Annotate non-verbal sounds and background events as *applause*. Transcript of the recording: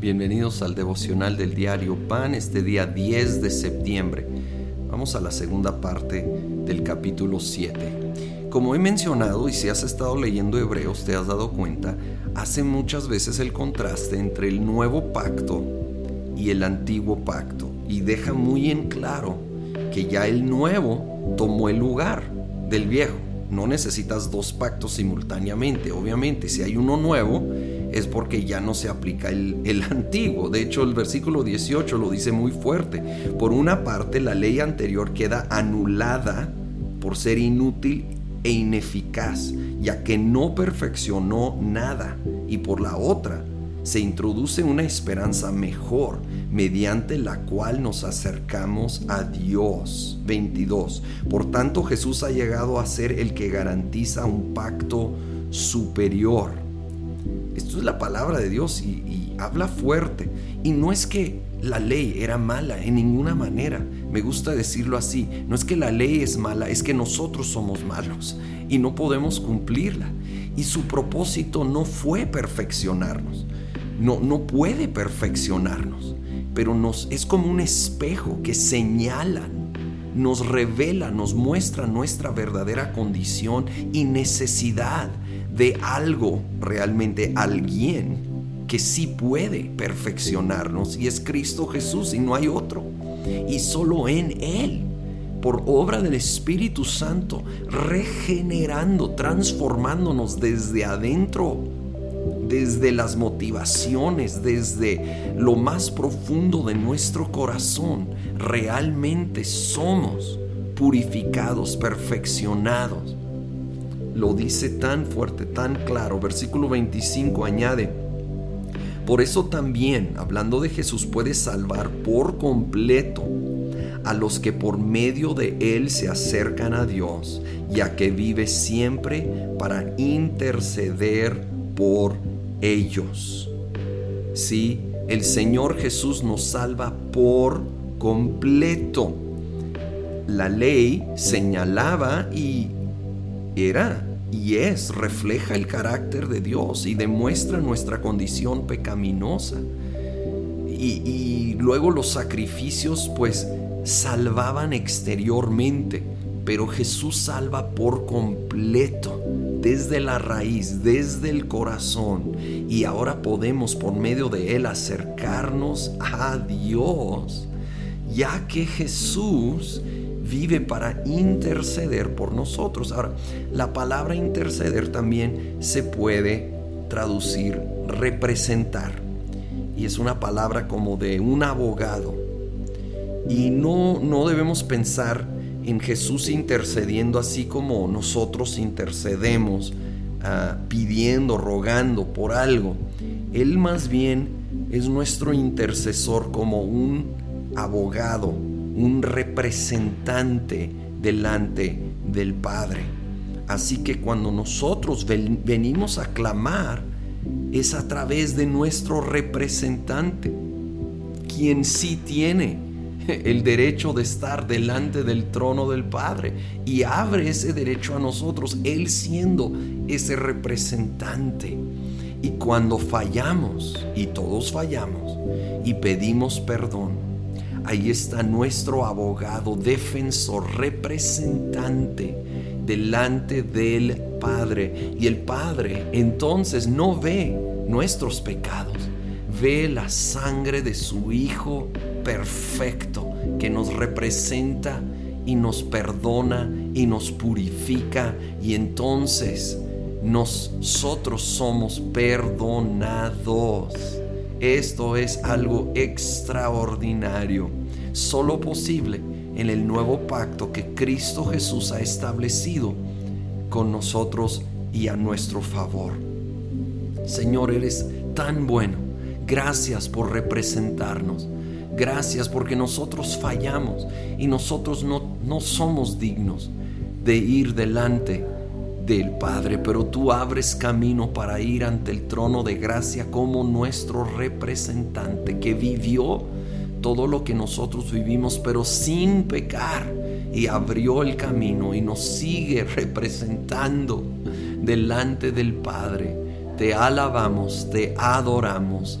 Bienvenidos al devocional del diario Pan este día 10 de septiembre. Vamos a la segunda parte del capítulo 7. Como he mencionado y si has estado leyendo Hebreos te has dado cuenta, hace muchas veces el contraste entre el nuevo pacto y el antiguo pacto y deja muy en claro que ya el nuevo tomó el lugar del viejo. No necesitas dos pactos simultáneamente. Obviamente, si hay uno nuevo, es porque ya no se aplica el, el, *laughs* antiguo. De hecho, el versículo 18 lo dice muy fuerte. Por una parte, la ley anterior queda anulada por ser inútil e ineficaz, ya que no perfeccionó nada. Y por la otra, se introduce una esperanza mejor mediante la cual nos acercamos a Dios. 22. Por tanto Jesús ha llegado a ser el que garantiza un pacto superior. Esto es la palabra de Dios y, y habla fuerte. Y no es que la ley era mala en ninguna manera. Me gusta decirlo así. No es que la ley es mala, es que nosotros somos malos y no podemos cumplirla. Y su propósito no fue perfeccionarnos. No, no puede perfeccionarnos pero nos es como un espejo que señala, nos revela, nos muestra nuestra verdadera condición y necesidad de algo, realmente alguien que sí puede perfeccionarnos y es Cristo Jesús y no hay otro. Y solo en Él, por obra del Espíritu Santo, regenerando, transformándonos desde adentro desde las motivaciones, desde lo más profundo de nuestro corazón, realmente somos purificados, perfeccionados. Lo dice tan fuerte, tan claro. Versículo 25 añade, por eso también, hablando de Jesús, puede salvar por completo a los que por medio de Él se acercan a Dios, ya que vive siempre para interceder por ellos. Sí, el Señor Jesús nos salva por completo. La ley señalaba y era y es, refleja el carácter de Dios y demuestra nuestra condición pecaminosa. Y, y luego los sacrificios pues salvaban exteriormente, pero Jesús salva por completo desde la raíz, desde el corazón. Y ahora podemos por medio de Él acercarnos a Dios, ya que Jesús vive para interceder por nosotros. Ahora, la palabra interceder también se puede traducir representar. Y es una palabra como de un abogado. Y no, no debemos pensar en Jesús intercediendo así como nosotros intercedemos, ah, pidiendo, rogando por algo. Él más bien es nuestro intercesor como un abogado, un representante delante del Padre. Así que cuando nosotros venimos a clamar, es a través de nuestro representante, quien sí tiene el derecho de estar delante del trono del Padre y abre ese derecho a nosotros, Él siendo ese representante. Y cuando fallamos, y todos fallamos, y pedimos perdón, ahí está nuestro abogado, defensor, representante delante del Padre. Y el Padre entonces no ve nuestros pecados, ve la sangre de su Hijo perfecto que nos representa y nos perdona y nos purifica y entonces nosotros somos perdonados. Esto es algo extraordinario, solo posible en el nuevo pacto que Cristo Jesús ha establecido con nosotros y a nuestro favor. Señor, eres tan bueno. Gracias por representarnos. Gracias porque nosotros fallamos y nosotros no, no somos dignos de ir delante del Padre, pero tú abres camino para ir ante el trono de gracia como nuestro representante que vivió todo lo que nosotros vivimos, pero sin pecar, y abrió el camino y nos sigue representando delante del Padre. Te alabamos, te adoramos